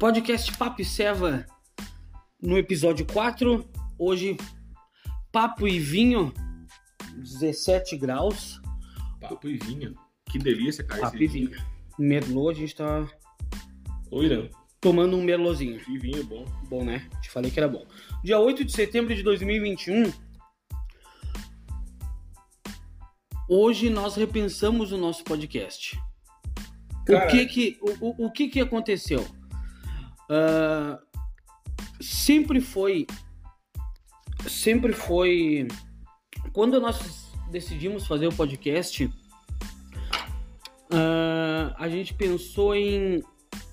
Podcast Papo e Seva no episódio 4. Hoje, papo e vinho, 17 graus. Papo e vinho. Que delícia, cara. Papo e vinho. Merlot, a gente tá Irã, tomando um merlozinho. que vinho bom. Bom, né? Te falei que era bom. Dia 8 de setembro de 2021. Hoje nós repensamos o nosso podcast. Cara- o que que, o, o- o que que aconteceu? Ah, sempre foi. Sempre foi. Quando nós decidimos fazer o podcast, ah, a gente pensou em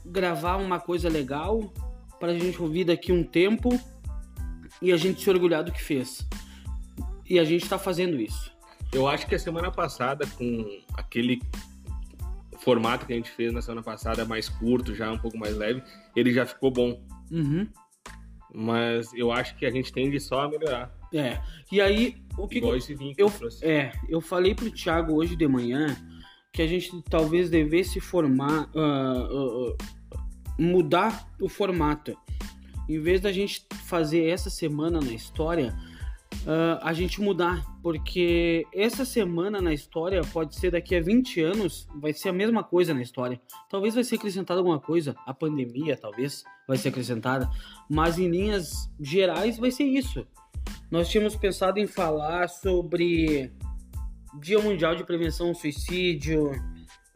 gravar uma coisa legal para a gente ouvir daqui um tempo e a gente se orgulhar do que fez. E a gente está fazendo isso. Eu acho que a semana passada, com aquele formato que a gente fez na semana passada, mais curto, já um pouco mais leve, ele já ficou bom. Uhum. Mas eu acho que a gente tende só a melhorar. É. E aí, o que, Igual esse vinho que eu, eu é, eu falei pro Thiago hoje de manhã que a gente talvez devesse formar, ah, ah, mudar o formato. Em vez da gente fazer essa semana na história, ah, a gente mudar, porque essa semana na história pode ser daqui a 20 anos, vai ser a mesma coisa na história. Talvez vai ser acrescentada alguma coisa, a pandemia talvez vai ser acrescentada, mas em linhas gerais vai ser isso. Nós tínhamos pensado em falar sobre Dia Mundial de Prevenção ao Suicídio,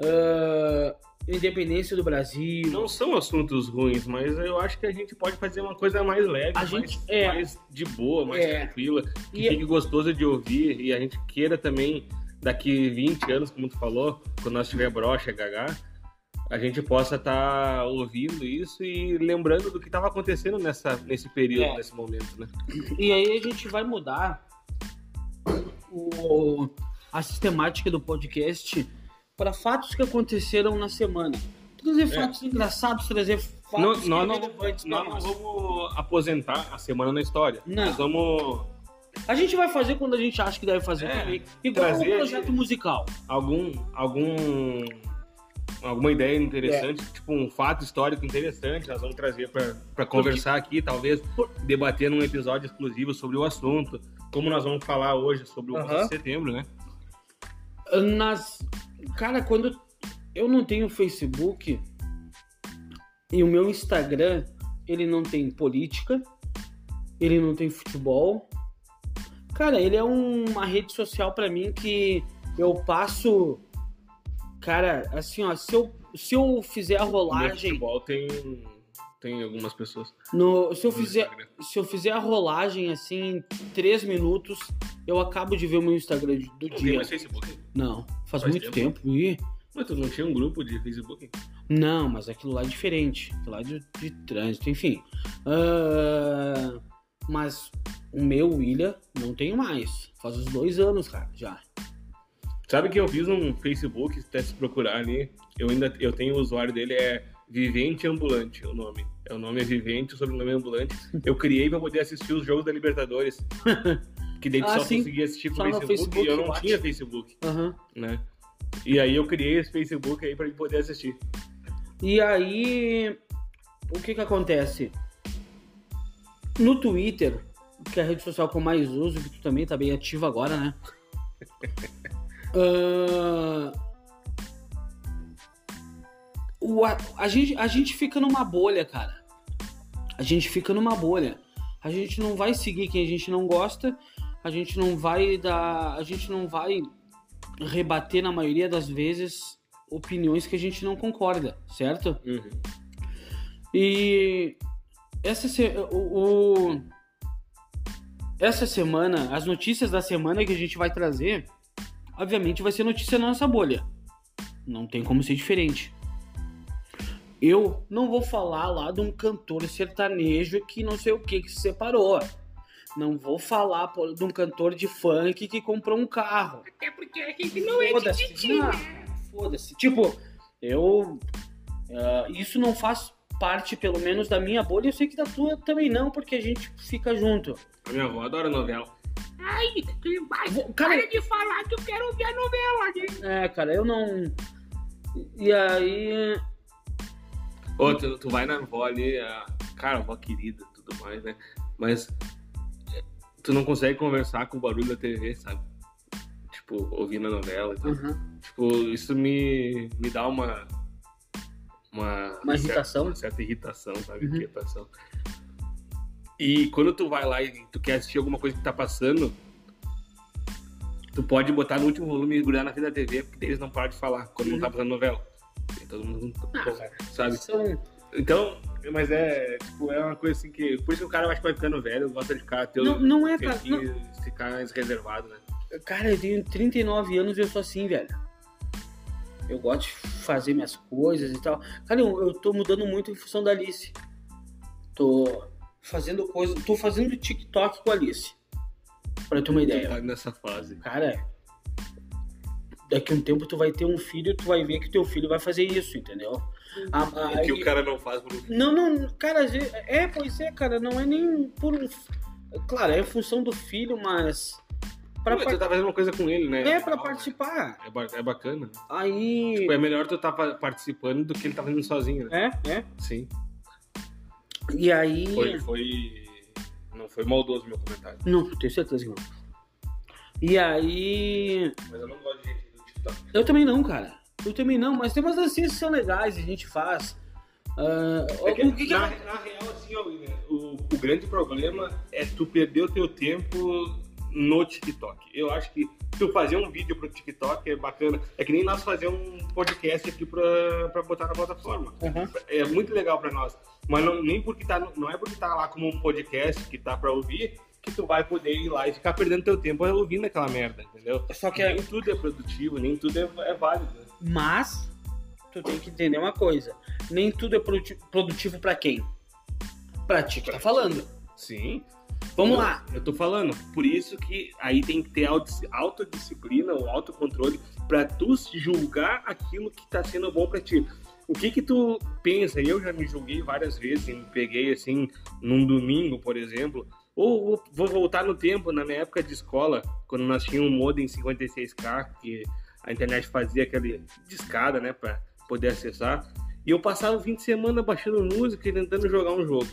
ah, independência do Brasil. Não são assuntos ruins, mas eu acho que a gente pode fazer uma coisa mais leve, A mais, gente- é. mais de boa, mais É. tranquila, que E- fique gostoso de ouvir e a gente queira também, daqui 20 anos, como tu falou, quando nós tiver brocha, gaga, a gente possa estar ouvindo isso e lembrando do que estava acontecendo nessa, nesse período, É. nesse momento, né? E aí a gente vai mudar o- a sistemática do podcast para fatos que aconteceram na semana. Trazer fatos engraçados, trazer fatos É. Não- nós não, relevantes nós não vamos aposentar a semana na história. Não. Nós vamos A gente vai fazer quando a gente acha que deve fazer É, também. Igual um trazer- projeto musical. algum algum alguma ideia interessante, É. tipo um fato histórico interessante, nós vamos trazer para conversar aqui, talvez Por- debater num episódio exclusivo sobre o assunto, como nós vamos falar hoje sobre o 11 Aham. de setembro, né? Nas... Cara, quando eu não tenho Facebook e o meu Instagram, ele não tem política, ele não tem futebol. Cara, ele é um- uma rede social pra mim que eu passo. Cara, assim, ó, se eu, se eu fizer a No rolagem. futebol tem tem algumas pessoas. No, se eu fizer, Instagram. se eu fizer a rolagem assim em 3 minutos, eu acabo de ver o meu Instagram do Não tem dia. mais Facebook? Não, faz, Faz muito tempo. Ih, Mas tu não tinha um grupo de Facebook? Não, mas aquilo lá é diferente. Aquilo lá é de, de trânsito, enfim. Ah, mas o meu, William, não tenho mais. Faz uns dois anos, cara, já. Sabe que eu fiz um Facebook, até se procurar ali, eu ainda eu tenho o usuário dele, é Vivente Ambulante, o nome. É o nome é Vivente, o sobrenome é Ambulante. Eu criei pra poder assistir os jogos da Libertadores. Que daí Ah, só sim. conseguia assistir por no Facebook, Facebook, e eu não tinha Facebook, Aham. né? E aí eu criei esse Facebook aí pra poder assistir. E aí, o que que acontece? No Twitter, que é a rede social que eu mais uso, que tu também tá bem ativo agora, né? Ah, o, a, a gente, a gente fica numa bolha, cara. A gente fica numa bolha. A gente não vai seguir quem a gente não gosta. A gente não vai dar. A gente não vai rebater na maioria das vezes opiniões que a gente não concorda, certo? Uhum. E essa, se- o, o- essa semana, as notícias da semana que a gente vai trazer, obviamente vai ser notícia na nossa bolha. Não tem como ser diferente. Eu não vou falar lá de um cantor sertanejo que não sei o que que se separou. Não vou falar pô, de um cantor de funk que comprou um carro. Até porque a gente não é de titi, né? Foda-se. Tipo, eu. ah, isso não faz parte, pelo menos, da minha bolha. Eu sei que da tua também não, porque a gente fica junto. A minha avó adora novela. Ai, que vai. Cara- Para de falar que eu quero ouvir a novela, né? É, cara, eu não. E aí. Tu, tu vai na avó ali, a, cara, avó querida e tudo mais, né? Mas é, tu não consegue conversar com o barulho da TV, sabe? Tipo, ouvindo a novela e tal. Uhum. Tipo, isso me, me dá uma. Uma, Uma certa- irritação? uma certa irritação, sabe? Uhum. Irritação. E quando tu vai lá e tu quer assistir alguma coisa que tá passando, tu pode botar no último volume e grudar na frente da TV, porque eles não param de falar quando não tá passando novela. E todo mundo, Ah, cara. sabe? São- Então, mas é, tipo, é uma coisa assim que. Por isso que o cara acho que vai ficando velho, gosta de ficar ter Não, não é, cara. tempinho, ficar mais reservado, né? Cara, eu tenho 39 anos e eu sou assim, velho. Eu gosto de fazer minhas coisas e tal. Cara, eu, eu tô mudando muito em função da Alice. Tô fazendo coisa. Tô fazendo TikTok com a Alice. Pra ter uma ideia. tá nessa fase. Cara, daqui a um tempo tu vai ter um filho, tu vai ver que teu filho vai fazer isso, entendeu? A- a- O que o cara não faz por Não, não, cara, é, pois é, cara, não é nem por um. Claro, é função do filho, mas. Pra, Pô, par- tu tá fazendo uma coisa com ele, né? é pra né? participar. É, é bacana. Aí. Tipo, é melhor tu tá pa- participando do que ele tá fazendo sozinho, né? É, é. Sim. E aí. Foi, foi. Não foi maldoso meu comentário. Não, tenho certeza que não. E aí. Mas eu não gosto de gente Eu também não, cara. Eu também não, mas tem umas dancinhas que são legais e a gente faz. Ah, É que, o que que- na, na real, assim, ó, o, o grande problema é tu perder o teu tempo no TikTok. Eu acho que tu fazer um vídeo pro TikTok é bacana. É que nem nós fazer um podcast aqui pra, pra botar na plataforma. Aham. É muito legal pra nós. Mas não, nem porque tá, não é porque tá lá como um podcast que tá pra ouvir que tu vai poder ir lá e ficar perdendo teu tempo ouvindo aquela merda, entendeu? Só que nem tudo é produtivo, nem tudo é, é válido. né? Mas tu tem que entender uma coisa: nem tudo é produti- produtivo pra quem? Pra ti que tá falando. Sim. Vamos lá. Eu tô falando. Por isso que aí tem que ter auto- autodisciplina ou autocontrole pra tu julgar aquilo que tá sendo bom pra ti. O que que tu pensa? Eu já me julguei várias vezes e me peguei assim num domingo, por exemplo. Ou vou- voltar no tempo, na minha época de escola, quando nós tínhamos um modem 56K, que a internet fazia aquele discada, né, pra poder acessar. E eu passava o fim de semana baixando música e tentando jogar um jogo.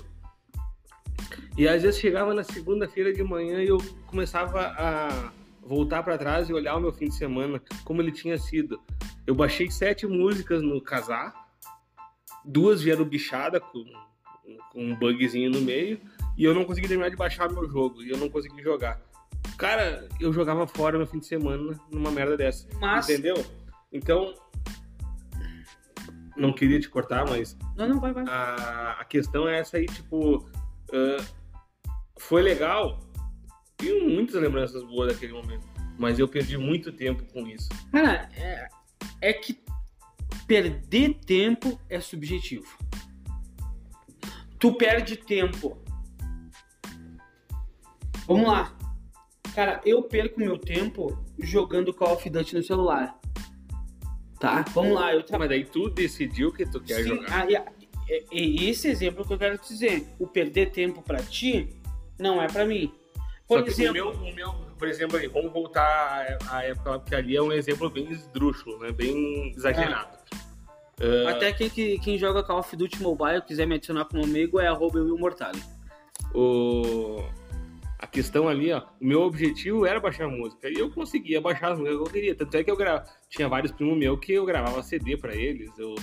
E às vezes chegava na segunda-feira de manhã e eu começava a voltar para trás e olhar o meu fim de semana, como ele tinha sido. Eu baixei sete músicas no casar, duas vieram bichada com, com um bugzinho no meio, e eu não consegui terminar de baixar meu jogo, e eu não consegui jogar. Cara, eu jogava fora meu fim de semana numa merda dessa. Mas. Entendeu? Então. Não queria te cortar, mas Não, não, vai, vai. a, a questão é essa aí, tipo, ah, foi legal. Tenho muitas lembranças boas daquele momento. Mas eu perdi muito tempo com isso. Cara, é, é que perder tempo é subjetivo. Tu perde tempo. Vamos lá. Cara, eu perco meu tempo jogando Call of Duty no celular. Tá? Vamos lá, eu trabalho. Mas daí tu decidiu que tu quer Sim, jogar. ah, e esse exemplo que eu quero te dizer. O perder tempo pra ti não é pra mim. Por exemplo, o meu, o meu, por exemplo, aí, vamos voltar à época lá, porque ali é um exemplo bem esdrúxulo, né? Bem exagerado. Ah, até quem, que- quem joga Call of Duty Mobile quiser me adicionar como amigo é arroba o... a questão ali, ó, o meu objetivo era baixar música. E eu conseguia baixar as músicas que eu queria. Tanto é que eu tinha vários primos meus que eu gravava CD pra eles. Eu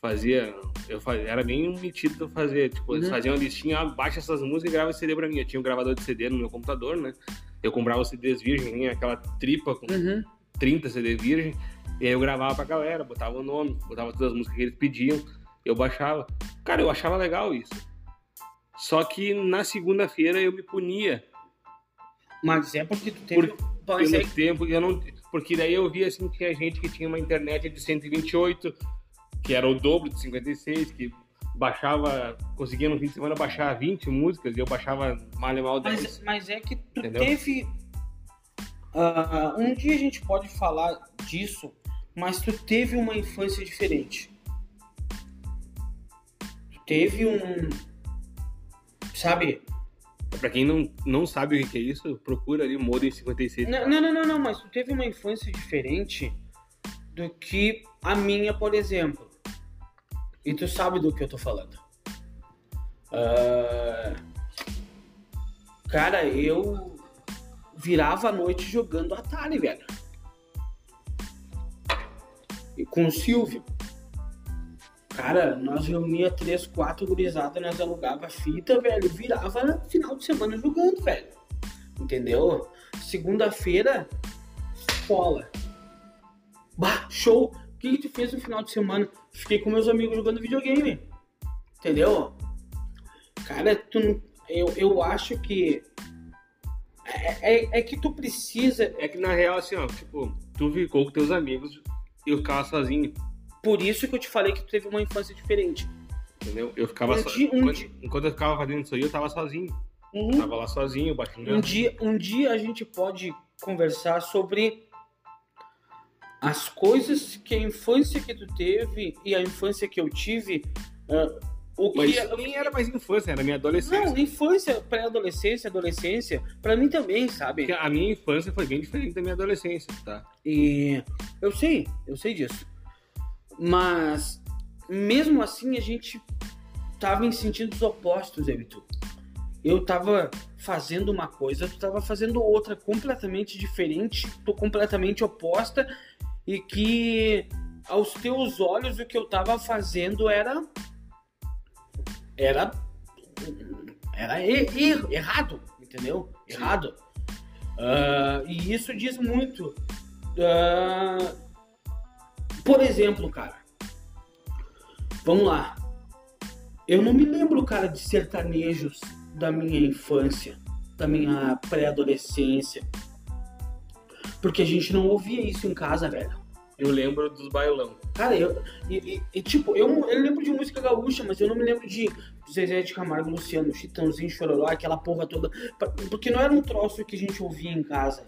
fazia. Eu fazia, era bem metido fazer. Tipo, eles Uhum. faziam uma listinha, ah, baixa essas músicas e grava CD pra mim. Eu tinha um gravador de CD no meu computador, né? Eu comprava os CDs virgem, vinha aquela tripa com Uhum. 30 CD virgem. E aí eu gravava pra galera, botava o nome, botava todas as músicas que eles pediam, eu baixava. Cara, eu achava legal isso. Só que na segunda-feira eu me punia Mas é porque tu teve. É pelo tempo, eu não, porque daí eu via assim, tinha gente que tinha uma internet de 128, que era o dobro de 56, que baixava, conseguia no fim de semana baixar 20 músicas, e eu baixava mal e mal 10. Mas, mas é que tu Entendeu? teve. Ah, um dia a gente pode falar disso, mas tu teve uma infância diferente. Tu teve um. Sabe? Pra quem não, não sabe o que é isso, procura ali Modem 56. Não, não, não, não, não, mas tu teve uma infância diferente do que a minha, por exemplo. E tu sabe do que eu tô falando. Ah, Cara, eu virava a noite jogando Atari, velho. E com o Silvio. Cara, nós reunia três, quatro gurizadas, nós alugava fita, velho. Virava final de semana jogando, velho. Entendeu? Segunda-feira, escola. Bah, show! O que, que tu fez no final de semana? Fiquei com meus amigos jogando videogame. Entendeu? Cara, tu, eu, eu acho que. É, é, é que tu precisa. É que na real, assim, ó, tipo, tu ficou com teus amigos e eu ficava sozinho, Por isso que eu te falei que tu teve uma infância diferente. entendeu? Eu ficava Um so... dia- um enquanto, dia- enquanto eu ficava fazendo isso aí, eu tava sozinho. Uhum. Tava lá sozinho, batendo. Um dia, um dia a gente pode conversar sobre as coisas que a infância que tu teve e a infância que eu tive. ah, o que Mas é- nem era mais infância, era minha adolescência. Não, infância, pré-adolescência, adolescência, pra mim também, sabe? Porque a minha infância foi bem diferente da minha adolescência, tá? E eu sei, eu sei disso. Mas mesmo assim a gente tava em sentidos opostos, eu e tu. Eu tava fazendo uma coisa, tu tava fazendo outra completamente diferente, tô completamente oposta e que aos teus olhos o que eu tava fazendo era era era e- e- errado, entendeu? Errado. Ah, e isso diz muito ah, por exemplo, cara. Vamos lá. Eu não me lembro, cara, de sertanejos da minha infância, da minha pré-adolescência. Porque a gente não ouvia isso em casa, velho. Eu lembro dos bailão. Cara, eu. E, e- e, tipo, eu, eu lembro de música gaúcha, mas eu não me lembro de Zezé de Camargo, Luciano, Chitãozinho, Chororó, aquela porra toda. Porque não era um troço que a gente ouvia em casa.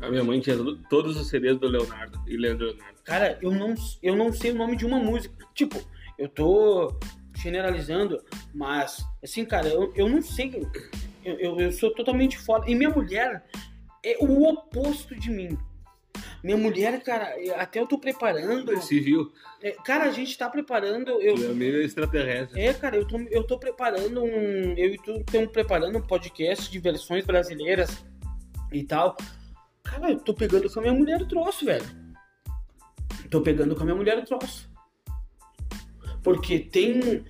A minha mãe tinha todos os CDs do Leonardo e Leandro Leonardo. Cara, eu não, eu não sei o nome de uma música. Tipo, eu tô generalizando, mas, assim, cara, eu, eu não sei. Eu, eu, eu sou totalmente fora. E minha mulher é o oposto de mim. Minha mulher, cara, até eu tô preparando. Se viu, é, Cara, a gente tá preparando. Eu, tu é meio extraterrestre. é, cara, eu tô, eu tô preparando um. Eu e tu estamos preparando um podcast de versões brasileiras e tal. Cara, eu tô pegando com a minha mulher o troço, velho. Tô pegando com a minha mulher o troço. Porque tem.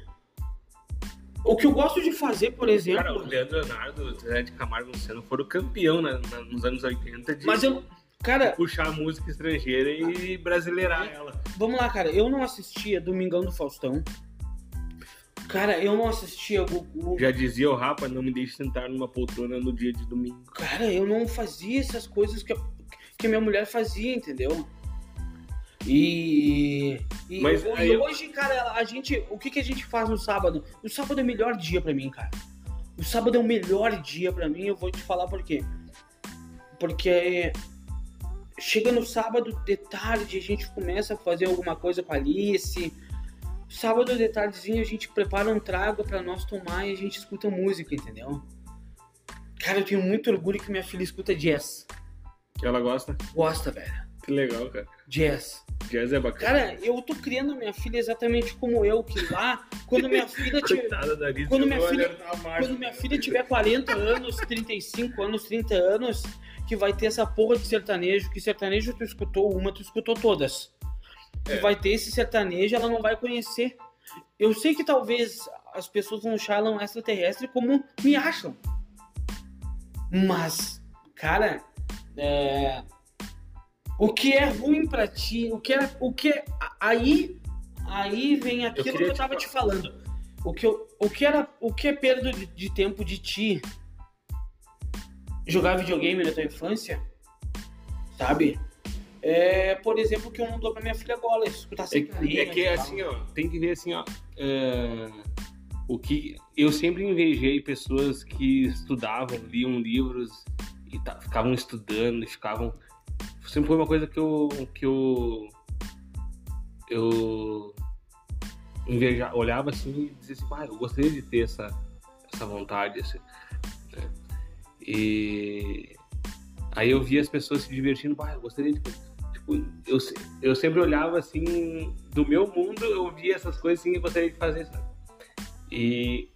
O que eu gosto de fazer, por exemplo. Cara, o Leandro Leonardo, o Zé de Camargo Luciano foram campeão na- na- nos anos 80 de mas eu. Cara, puxar a música estrangeira e brasileirar ela. vamos lá, cara. Eu não assistia Domingão do Faustão. Cara, eu não assistia Gugu. Já dizia o Rapa, não me deixe sentar numa poltrona no dia de domingo. Cara, eu não fazia essas coisas que, a- que minha mulher fazia, entendeu? E, e, Mas eu- hoje, cara, a gente. O que, que a gente faz no sábado? O sábado é o melhor dia pra mim, cara. O sábado é o melhor dia pra mim, eu vou te falar por quê. Porque chega no sábado de tarde, a gente começa a fazer alguma coisa com a Alice. Sábado de a gente prepara um trago pra nós tomar e a gente escuta música, entendeu? Cara, eu tenho muito orgulho que minha filha escuta jazz. Ela gosta? Gosta, velho. Que legal, cara. Jazz. Jazz é bacana. Cara, eu tô criando minha filha exatamente como eu, que lá, quando minha filha tiver. Quando minha filha-. Quando minha filha tiver 40 anos, 35 anos, 30 anos, que vai ter essa porra de sertanejo, que sertanejo tu escutou uma, tu escutou todas. Que É. vai ter esse sertanejo, ela não vai conhecer. Eu sei que talvez as pessoas ela um extraterrestre como me acham. Mas, cara, é, o que é ruim pra ti, o que é, o que é, aí, aí vem aquilo que eu te tava fa- te falando. O que, eu, o que era, o que é perda de, de tempo de ti jogar videogame na tua infância, sabe? É, por exemplo, que eu não dou pra minha filha agora, escutar É, sertanejo. é que é tal. assim, ó, tem que ver assim, ó. é, o que eu sempre invejei pessoas que estudavam, liam livros e ficavam estudando e ficavam. Sempre foi uma coisa que eu. que eu. eu inveja, olhava assim e dizia assim, ah, eu gostaria de ter essa, essa vontade, assim, né? E aí eu via as pessoas se divertindo, ah, eu gostaria de eu, se- eu sempre olhava assim, do meu mundo, eu via essas coisas assim e gostaria de fazer, sabe? E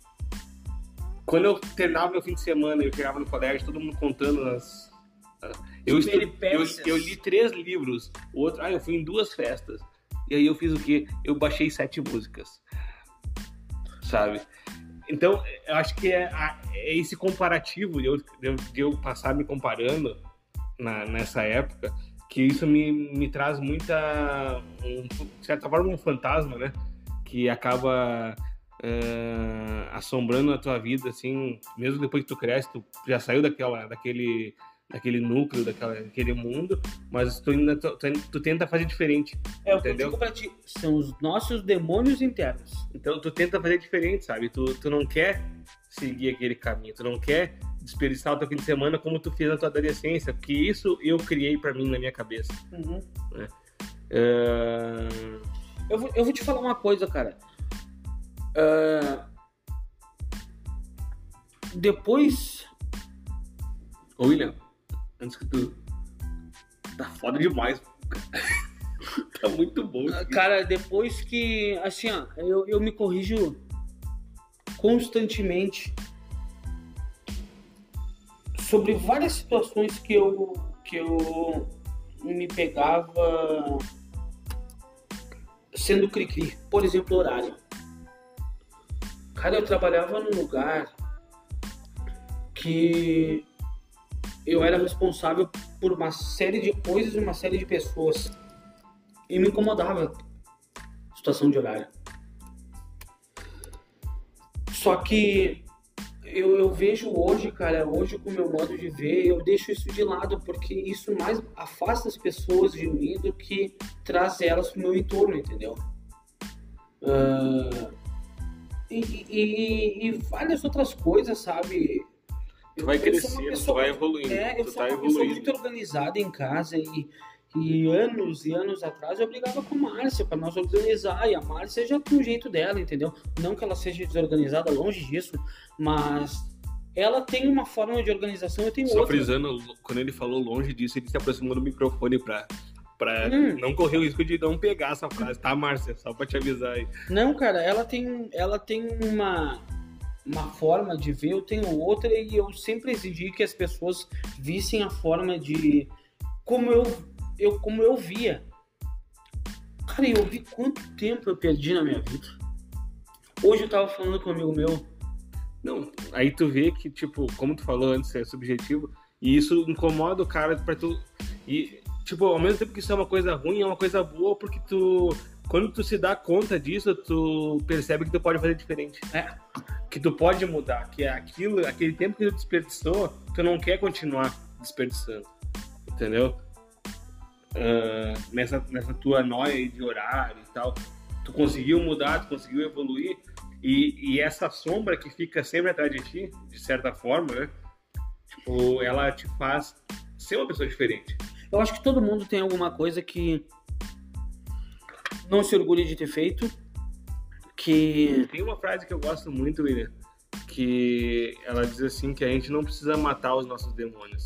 quando eu terminava meu fim de semana, eu chegava no colégio, todo mundo contando as. Eu, estu- eu, eu li três livros, o outro, ah, eu fui em duas festas. E aí eu fiz o quê? Eu baixei sete músicas. Sabe? Então, eu acho que é, é esse comparativo de eu, de eu- de eu passar me comparando na- nessa época que isso me, me traz muita, um, de certa forma, um fantasma, né? Que acaba eh, assombrando a tua vida, assim, mesmo depois que tu cresce, tu já saiu daquela, daquele, daquele núcleo, daquela, daquele mundo, mas tu, ainda, tu, tu tenta fazer diferente. É eu Entendeu? digo pra ti. São os nossos demônios internos. Então tu tenta fazer diferente, sabe? Tu, tu não quer seguir aquele caminho, tu não quer desperdiçar o teu fim de semana como tu fez na tua adolescência, porque isso eu criei pra mim na minha cabeça. Eh, Eu, vou, eu vou te falar uma coisa, cara. Ah, depois. Ô William, antes que tu. Tá foda demais. tá muito bom. ah, Cara, depois que. Assim, ó, eu, eu me corrijo constantemente sobre várias situações que eu, que eu me pegava sendo cri-cri. Por exemplo, horário. Cara, eu trabalhava num lugar que eu era responsável por uma série de coisas e uma série de pessoas. E me incomodava a situação de horário. Só que eu, eu vejo hoje, cara, hoje com o meu modo de ver, eu deixo isso de lado, porque isso mais afasta as pessoas de mim do que traz elas pro meu entorno, entendeu? Ah, e, e- e várias outras coisas, sabe? Tu vai crescendo, tu pessoa vai evoluindo. É, eu tu sou tá uma pessoa evoluindo. muito organizada em casa e, e anos e anos atrás eu brigava com a Márcia para nós organizar e a Márcia já tem um jeito dela, entendeu? Não que ela seja desorganizada, longe disso, mas ela tem uma forma de organização, eu tenho Só outra. frisando, quando ele falou longe disso, ele se aproximou do microfone pra, pra Hum. não correr o risco de não pegar essa frase, tá, Márcia? Só pra te avisar aí. Não, cara, ela tem, ela tem uma, uma forma de ver, eu tenho outra, e eu sempre exigi que as pessoas vissem a forma de. como eu, eu, como eu via. Cara, eu vi quanto tempo eu perdi na minha vida. Hoje eu tava falando com um amigo meu. Não, aí tu vê que, tipo, como tu falou antes, é subjetivo, e isso incomoda o cara pra tu. E, tipo, ao mesmo tempo que isso é uma coisa ruim, é uma coisa boa, porque tu. Quando tu se dá conta disso, tu percebe que tu pode fazer diferente. É. Que tu pode mudar, que é aquilo, aquele tempo que tu desperdiçou, tu não quer continuar desperdiçando. Entendeu? Ah, nessa, nessa tua noia de horário e tal. Tu conseguiu mudar, tu conseguiu evoluir, e, e essa sombra que fica sempre atrás de ti, de certa forma, né? Tipo, ela te faz ser uma pessoa diferente. Eu acho que todo mundo tem alguma coisa que não se orgulha de ter feito. Que. Tem uma frase que eu gosto muito, William, que ela diz assim que a gente não precisa matar os nossos demônios.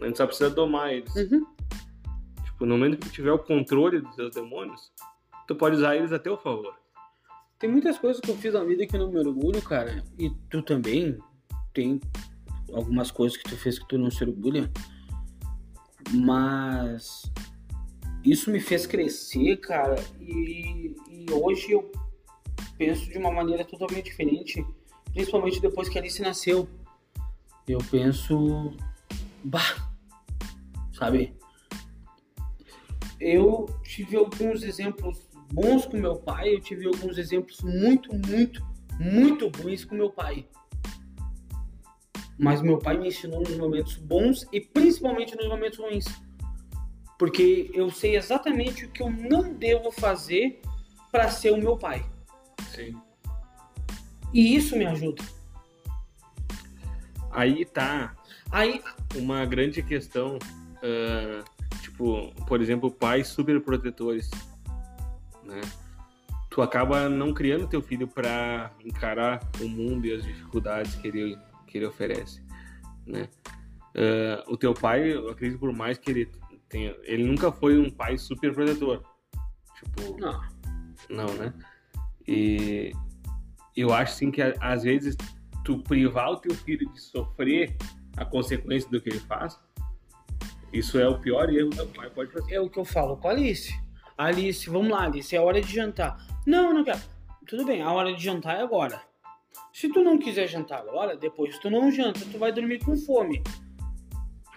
A gente só precisa domar eles. Uhum. Tipo, no momento que tu tiver o controle dos seus demônios, tu pode usar eles a teu favor. Tem muitas coisas que eu fiz na vida que eu não me orgulho, cara. E tu também tem algumas coisas que tu fez que tu não se orgulha. Mas isso me fez crescer, cara. E, e hoje eu penso de uma maneira totalmente diferente. Principalmente depois que a Alice nasceu. Eu penso. Bah! Sabe? Eu tive alguns exemplos bons com meu pai, eu tive alguns exemplos muito, muito, muito ruins com meu pai. Mas meu pai me ensinou nos momentos bons e principalmente nos momentos ruins. Porque eu sei exatamente o que eu não devo fazer para ser o meu pai. Sim. E isso me ajuda. Aí tá Aí, uma grande questão, ah, tipo, por exemplo, pais superprotetores, né? Tu acaba não criando teu filho para encarar o mundo e as dificuldades que ele, que ele oferece, né? Ah, o teu pai, eu acredito por mais que ele Tem- ele nunca foi um pai super protetor. Tipo, Não. não, né? E eu acho sim que às vezes tu privar o teu filho de sofrer a consequência do que ele faz, isso é o pior erro o pai pode fazer. É o que eu falo com a Alice. Alice, vamos lá, Alice, é hora de jantar. Não, não quero. Tudo bem, a hora de jantar é agora. Se tu não quiser jantar agora, depois tu não janta, tu vai dormir com fome.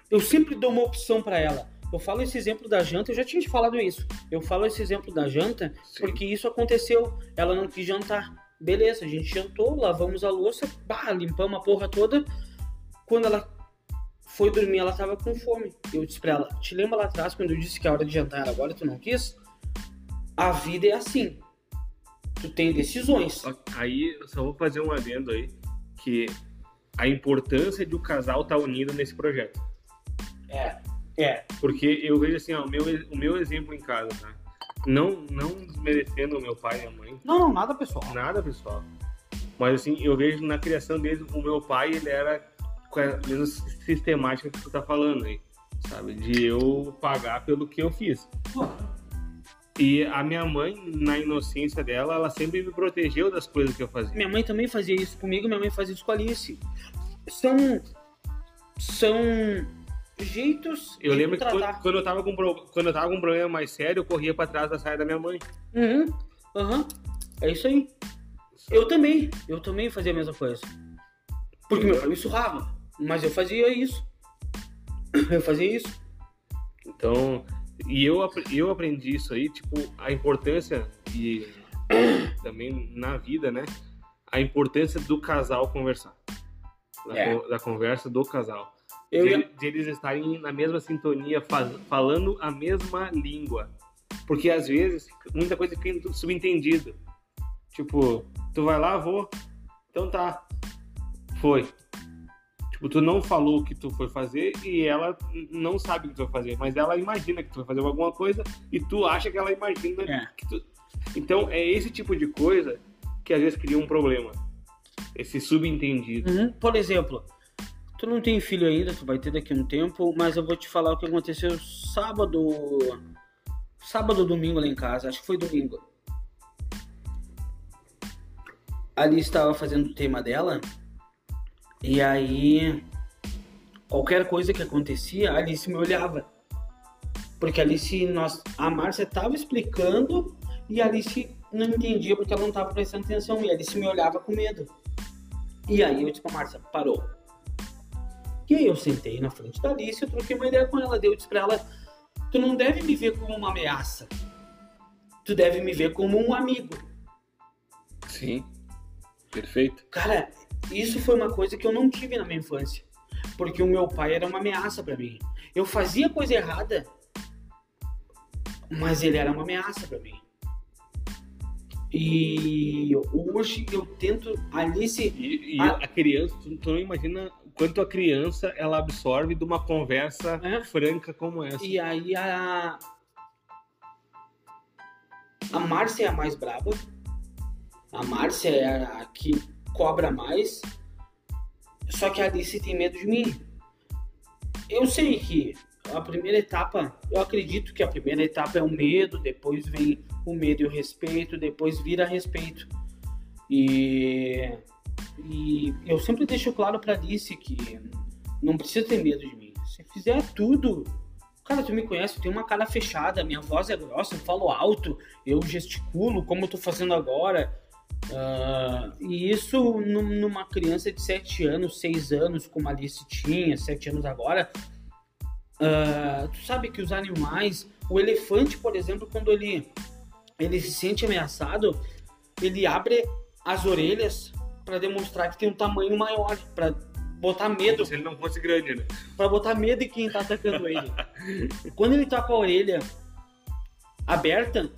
Eu sempre dou uma opção pra ela. Eu falo esse exemplo da janta, eu já tinha te falado isso. Eu falo esse exemplo da janta Sim. porque isso aconteceu. Ela não quis jantar. Beleza, a gente jantou, lavamos a louça, bah, limpamos a porra toda. Quando ela foi dormir, ela tava com fome. Eu disse pra ela: Te lembra lá atrás quando eu disse que a hora de jantar era agora e tu não quis? A vida é assim. Tu tem decisões. Aí eu só vou fazer um adendo aí, que a importância de o casal estar unido nesse projeto. É. É. Porque eu vejo assim, ó, o meu, o meu exemplo em casa, tá? Não, não desmerecendo o meu pai e a mãe, Não, não, nada pessoal. nada pessoal. Mas assim, eu vejo na criação deles, o meu pai, ele era com a mesma sistemática que tu tá falando aí, sabe? De eu pagar pelo que eu fiz. E a minha mãe, na inocência dela, ela sempre me protegeu das coisas que eu fazia. Minha mãe também fazia isso comigo, minha mãe fazia isso com a Alice. São. São jeitos Eu lembro que quando, quando eu tava com, quando eu tava com um problema mais sério, eu corria pra trás da saia da minha mãe. Uhum, aham. É isso aí. Eu também, eu também fazia a mesma coisa. Porque meu pai me surrava, mas eu fazia isso. Eu fazia isso. Então, e eu, eu aprendi isso aí, tipo, a importância e também na vida, né? A importância do casal conversar. Da, É. con- da conversa do casal. Eu de, ia- de eles estarem na mesma sintonia, faz- falando a mesma língua. Porque às vezes muita coisa fica tudo subentendido. Tipo, tu vai lá, vou. Então tá. Foi. Tipo, tu não falou o que tu foi fazer e ela não sabe o que tu vai fazer, mas ela imagina que tu vai fazer alguma coisa e tu acha que ela imagina É. que tu. Então é esse tipo de coisa que às vezes cria um problema. Esse subentendido. Uhum. Por exemplo, tu não tem filho ainda, tu vai ter daqui a um tempo, mas eu vou te falar o que aconteceu sábado. Sábado ou domingo lá em casa, acho que foi domingo. A Alice estava fazendo o tema dela, e aí qualquer coisa que acontecia, a Alice me olhava. Porque a Alice, nós, a Márcia estava explicando e a Alice não entendia porque ela não estava prestando atenção, e a Alice me olhava com medo. E aí eu disse pra Márcia, parou. E aí eu sentei na frente da Alice, eu troquei uma ideia com ela, daí eu disse pra ela, tu não deve me ver como uma ameaça. Tu deve me ver como um amigo. Sim. Perfeito. Cara, isso foi uma coisa que eu não tive na minha infância. Porque o meu pai era uma ameaça pra mim. Eu fazia coisa errada, mas ele era uma ameaça pra mim. E hoje eu tento, Alice, E, e Ah. a criança, tu, tu não imagina quanto a criança ela absorve de uma conversa É. franca como essa. E aí a. A Márcia é a mais braba. A Márcia é a que cobra mais. Só que a Alice tem medo de mim. Eu sei que a primeira etapa, eu acredito que a primeira etapa é o medo, depois vem o medo e o respeito, depois vira respeito. E, e eu sempre deixo claro pra Alice que não precisa ter medo de mim. Se fizer tudo, Cara, tu me conhece, eu tenho uma cara fechada, minha voz é grossa, eu falo alto, eu gesticulo, como eu tô fazendo agora. Ah, e isso num- numa criança de 7 anos, 6 anos, como a Alice tinha, 7 anos agora. ah, tu sabe que os animais, o elefante, por exemplo, quando ele, ele se sente ameaçado, ele abre as orelhas para demonstrar que tem um tamanho maior, para botar medo Se ele não fosse grande, né? Pra botar medo em quem tá atacando ele. Quando ele tá com a orelha aberta,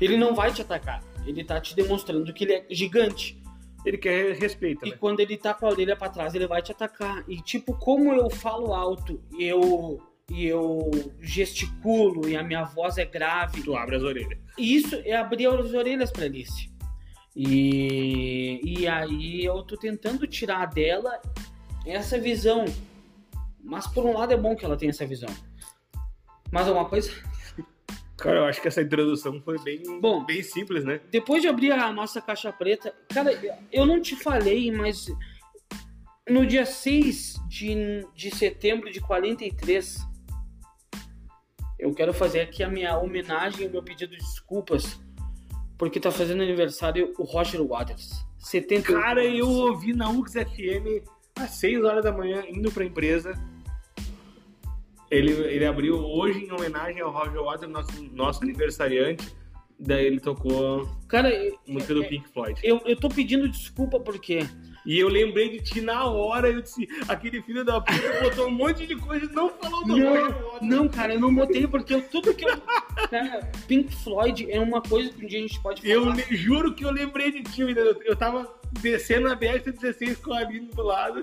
ele não vai te atacar. Ele tá te demonstrando que ele é gigante. Ele quer respeito, E né? quando ele tá com a orelha pra trás, ele vai te atacar. E tipo, como eu falo alto e eu, e eu gesticulo e a minha voz é grave, Tu abre as orelhas. isso é abrir as orelhas pra Alice. E, e aí eu tô tentando tirar dela essa visão. Mas por um lado é bom que ela tenha essa visão. Mais alguma coisa? Cara, eu acho que essa introdução foi bem, Bom. bem simples, né? Depois de abrir a nossa caixa preta, cara, eu não te falei, mas no dia 6 de, de setembro de 43, eu quero fazer aqui a minha homenagem e o meu pedido de desculpas, porque tá fazendo aniversário o Roger Waters. 70 Cara, eu ouvi na UX FM às 6 horas da manhã, indo pra empresa. Ele, ele abriu hoje em homenagem ao Roger Waters, nosso, nosso aniversariante. Daí ele tocou Cara, música do Pink Floyd. eu, eu tô pedindo desculpa porque E eu lembrei de ti na hora, eu disse, aquele filho da puta botou um monte de coisa e não falou do Roger Não, Waters. não, cara, eu não botei porque eu, tudo que eu. Cara, Pink Floyd é uma coisa que um dia a gente pode falar. Eu le- juro que eu lembrei de ti, eu, eu tava descendo a BR-116 com a Aline do lado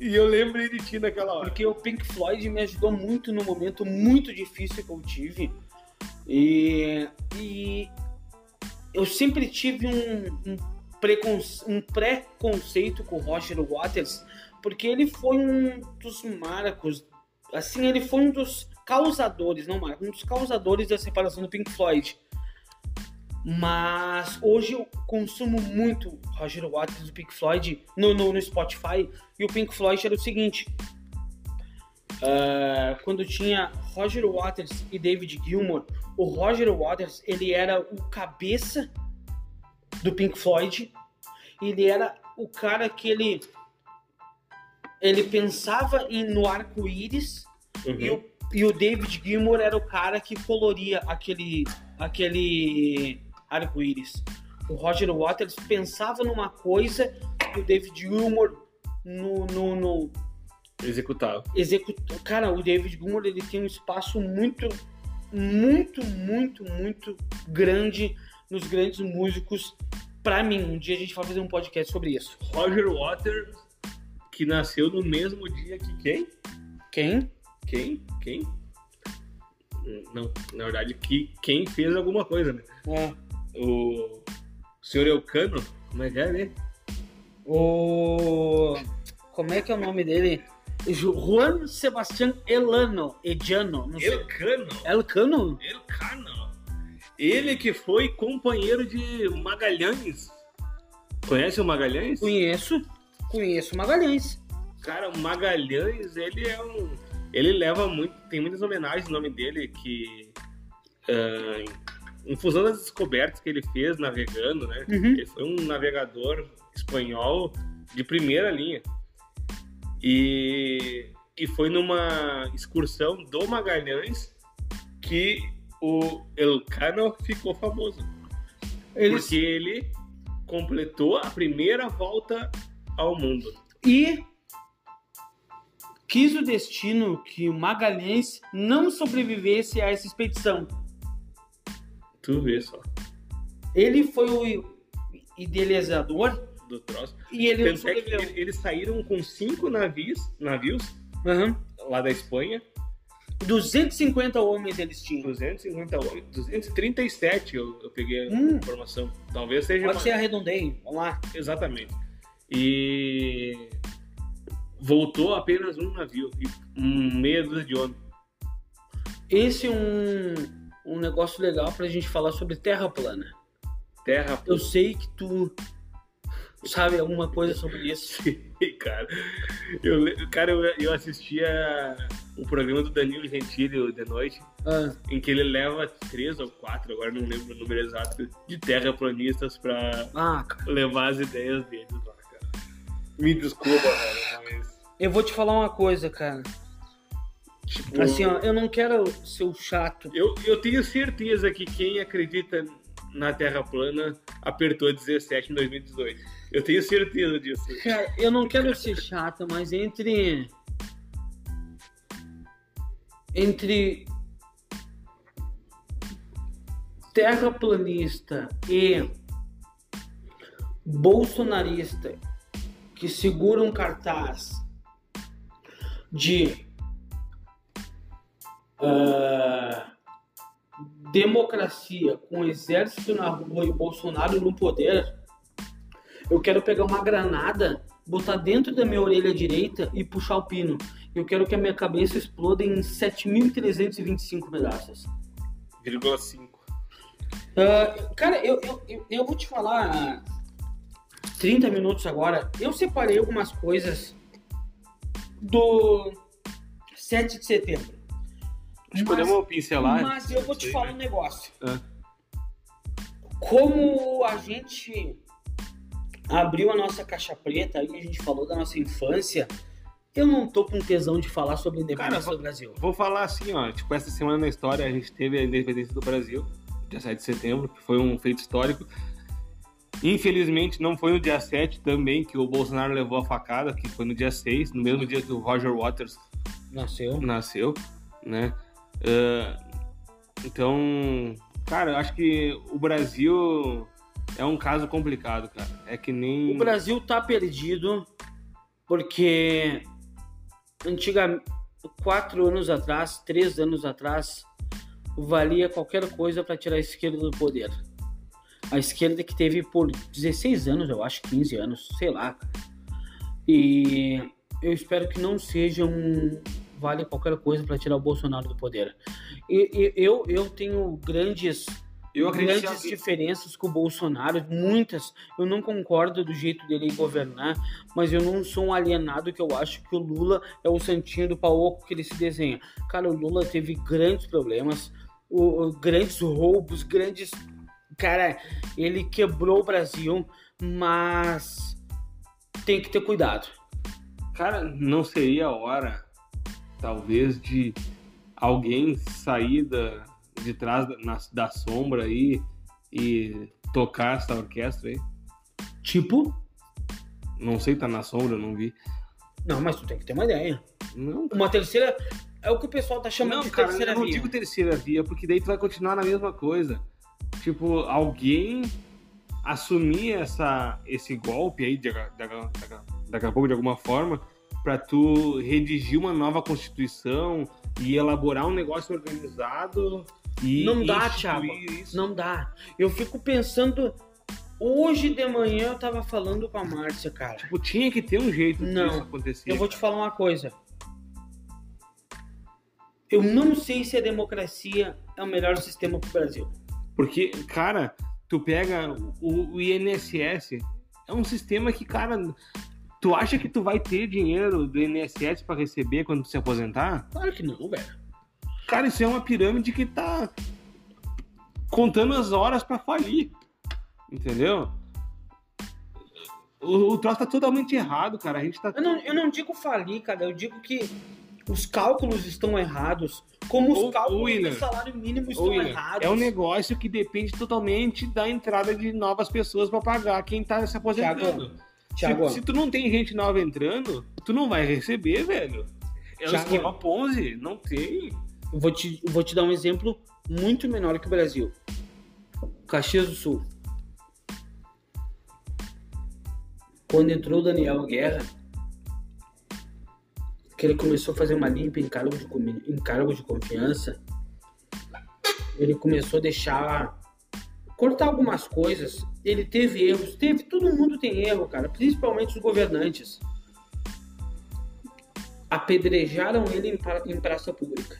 e eu lembrei de ti naquela hora. Porque o Pink Floyd me ajudou muito no momento muito difícil que eu tive. E, e eu sempre tive um, um, preconce- um preconceito com o Roger Waters, porque ele foi um dos marcos, assim, ele foi um dos causadores, não marcos, um dos causadores da separação do Pink Floyd. Mas hoje eu consumo muito Roger Waters do Pink Floyd no, no, no Spotify. E o Pink Floyd era o seguinte: ah, quando tinha Roger Waters e David Gilmour, o Roger Waters ele era o cabeça do Pink Floyd. Ele era o cara que ele ele pensava em, no arco-íris e, o, e o David Gilmour era o cara que coloria aquele, aquele arco-íris. O Roger Waters pensava numa coisa e o David Gilmour no, no, no Executava. executou. Cara, o David Gilmour ele tem um espaço muito, muito, muito, muito grande nos grandes músicos. Pra mim, um dia a gente vai fazer um podcast sobre isso. Roger Waters, que nasceu no mesmo dia que quem? Quem? Quem? Quem? Não, na verdade, que quem fez alguma coisa, né? É. O senhor Elcano, como é que é, né? O. Como é que é o nome dele? Ju- Juan Sebastián Elano. Ediano. Não sei. Elcano. Elcano? Elcano. Ele que foi companheiro de Magalhães. Conhece o Magalhães? Conheço. Conheço Magalhães. Cara, o Magalhães, ele é um. Ele leva muito. Tem muitas homenagens no nome dele que. ah, em função das descobertas que ele fez navegando, né? Uhum. Ele foi um navegador espanhol de primeira linha. E, e foi numa excursão do Magalhães que o Elcano ficou famoso. Eles... Porque ele completou a primeira volta ao mundo. E quis o destino que o Magalhães não sobrevivesse a essa expedição. Tu vê só, Ele foi o idealizador do troço. e ele é que sobreviveu. ele- eles saíram com cinco navios, navios Aham. lá da Espanha, 250 homens eles tinham. 250 homens, 237 eu, eu peguei a Hum. informação. Talvez seja Pode mais. ser arredondei. Vamos lá. Exatamente. E voltou apenas um navio e um meia dúzia de homens. Esse é um, um negócio legal pra gente falar sobre terra plana. Terra Eu sei que tu sabe alguma coisa sobre isso. cara. Eu, cara, eu, eu assistia o programa do Danilo Gentili de noite, Ah, em que ele leva três ou quatro, agora não lembro o número exato, de terraplanistas pra ah, levar as ideias deles lá, cara. Me desculpa, cara, mas. Eu vou te falar uma coisa, cara. Tipo, Assim, ó, eu não quero ser o chato. eu, eu tenho certeza que quem acredita na Terra plana apertou 17 em 2018. Eu tenho certeza disso. Cara, eu não quero ser chato, mas entre. Entre. Terraplanista e bolsonarista que segura um cartaz de ah, democracia com exército na rua e o Bolsonaro no poder, eu quero pegar uma granada botar dentro da minha orelha direita e puxar o pino. Eu quero que a minha cabeça exploda em 7.325 pedaços. 0,5. Ah, cara, eu, eu, eu, eu vou te falar ah, 30 minutos agora. Eu separei algumas coisas do 7 de setembro. Mas- podemos pincelar. Mas eu vou te falar né? um negócio. Ah. Como a gente abriu a nossa caixa preta e a gente falou da nossa infância, eu não tô com tesão de falar sobre a independência Cara, do Brasil. Vou falar assim, ó. Tipo, essa semana na história a gente teve a independência do Brasil, dia 7 de setembro, que foi um feito histórico. Infelizmente, não foi no dia 7 também que o Bolsonaro levou a facada, que foi no dia 6, no mesmo dia que o Roger Waters Nasceu. nasceu, né? Ah, então, cara, eu acho que o Brasil é um caso complicado, cara. É que nem. O Brasil tá perdido porque antigamente, quatro anos atrás, três anos atrás, valia qualquer coisa para tirar a esquerda do poder. A esquerda que teve por 16 anos, eu acho, 15 anos, sei lá. E eu espero que não seja um vale qualquer coisa para tirar o Bolsonaro do poder. E, e- eu, eu tenho grandes eu grandes que diferenças com o Bolsonaro, muitas. Eu não concordo do jeito dele governar, mas eu não sou um alienado que eu acho que o Lula é o santinho do pau oco que ele se desenha. Cara, o Lula teve grandes problemas, o, o- grandes roubos, grandes. Cara, ele quebrou o Brasil, mas tem que ter cuidado. Cara, não seria a hora, talvez, de alguém sair da, de trás da, na- da sombra aí e tocar essa orquestra aí? Tipo, Não sei, tá na sombra, eu não vi. não, mas tu tem que ter uma ideia. Não, Uma terceira. É o que o pessoal tá chamando não de cara, terceira eu não via. digo terceira via, porque daí tu vai continuar na mesma coisa. Tipo, alguém assumir essa, esse golpe aí, de, de- de- daqui a pouco, de alguma forma, pra tu redigir uma nova constituição e elaborar um negócio organizado e Não dá, Thiago. Isso. Não dá. Eu fico pensando. Hoje de manhã eu tava falando com a Márcia, cara. Tipo, tinha que ter um jeito Não. disso acontecer. Eu vou te falar uma coisa. Eu não sei se a democracia é o melhor sistema pro Brasil. Porque, cara, tu pega o, o INSS, é um sistema que, cara, tu acha que tu vai ter dinheiro do INSS pra receber quando tu se aposentar? Claro que não, velho. Cara, isso é uma pirâmide que tá contando as horas pra falir. Entendeu? O, o troço tá totalmente errado, cara. A gente tá. Eu não, eu não digo falir, cara. Eu digo que os cálculos estão errados. Como os Ô, cálculos William, do salário mínimo estão William, errados. é um negócio que depende totalmente da entrada de novas pessoas pra pagar quem tá se aposentando. Thiago, Se, se tu não tem gente nova entrando, tu não vai receber, velho. É o Thiago. esquema Ponzi, não tem. eu vou te, vou te dar um exemplo muito menor que o Brasil. Caxias do Sul. Quando entrou o Daniel Guerra, que ele começou a fazer uma limpa em cargo de, em cargo de confiança, ele começou a deixar cortar algumas coisas. Ele teve erros, teve, todo mundo tem erro, cara, principalmente os governantes. Apedrejaram ele em, pra- em praça pública.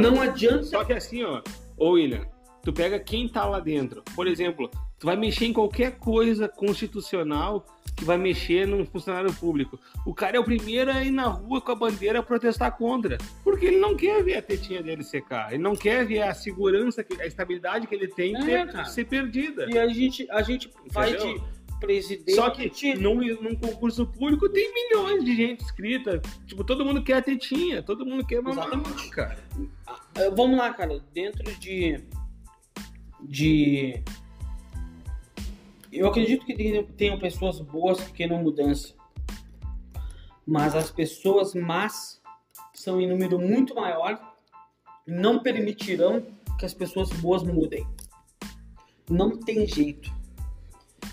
Não adianta Só que assim, ó, ô William, tu pega quem tá lá dentro. Por exemplo, tu vai mexer em qualquer coisa constitucional que vai mexer num funcionário público. O cara é o primeiro a ir na rua com a bandeira protestar contra. Porque ele não quer ver a tetinha dele secar. Ele não quer ver a segurança, a estabilidade que ele tem É, ter- ser perdida. E a gente, a gente vai de presidente. Só que num, num concurso público tem milhões de gente inscrita. Tipo, todo mundo quer a tetinha, todo mundo quer mamar, Exatamente. cara. Ah, Vamos lá, cara. Dentro de. De. Eu acredito que tenham, pessoas boas que queiram mudança. Mas as pessoas más são em número muito maior e não permitirão que as pessoas boas mudem. Não tem jeito.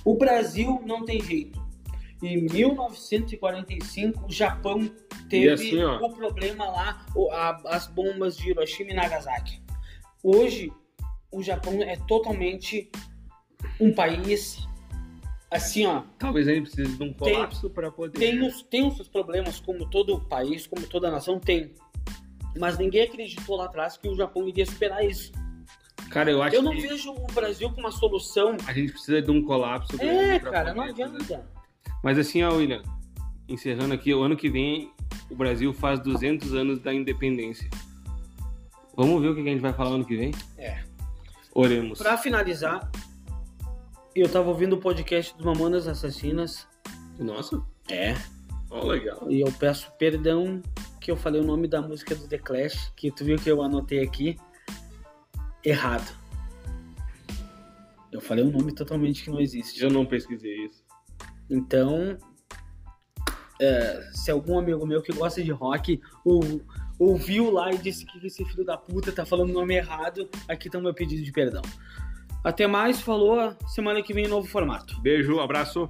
O Brasil não tem jeito. Em 1945, o Japão teve assim, o problema lá, as bombas de Hiroshima e Nagasaki. Hoje, o Japão é totalmente um país Assim, ó, Talvez a gente precise de um colapso para poder. tem os, tem os seus problemas, como todo país, como toda nação tem. Mas ninguém acreditou lá atrás que o Japão iria superar isso. Cara, eu acho Eu não que vejo o Brasil com uma solução. a gente precisa de um colapso. grande É, pra cara, não poder fazer. adianta. Mas assim, ó, William, encerrando aqui, o ano que vem o Brasil faz 200 anos da independência. Vamos ver o que a gente vai falar ano que vem? É. Oremos. Pra finalizar, eu tava ouvindo o podcast do Mamonas Assassinas. Nossa, É. ó, legal. E eu peço perdão que eu falei o nome da música do The Clash, que tu viu que eu anotei aqui. Errado. Eu falei um nome totalmente que não existe. Eu não pesquisei isso. Então, é, se algum amigo meu que gosta de rock ou- ouviu lá e disse que esse filho da puta tá falando o nome errado, aqui tá o meu pedido de perdão. Até mais, falou. Semana que vem, novo formato. Beijo, abraço.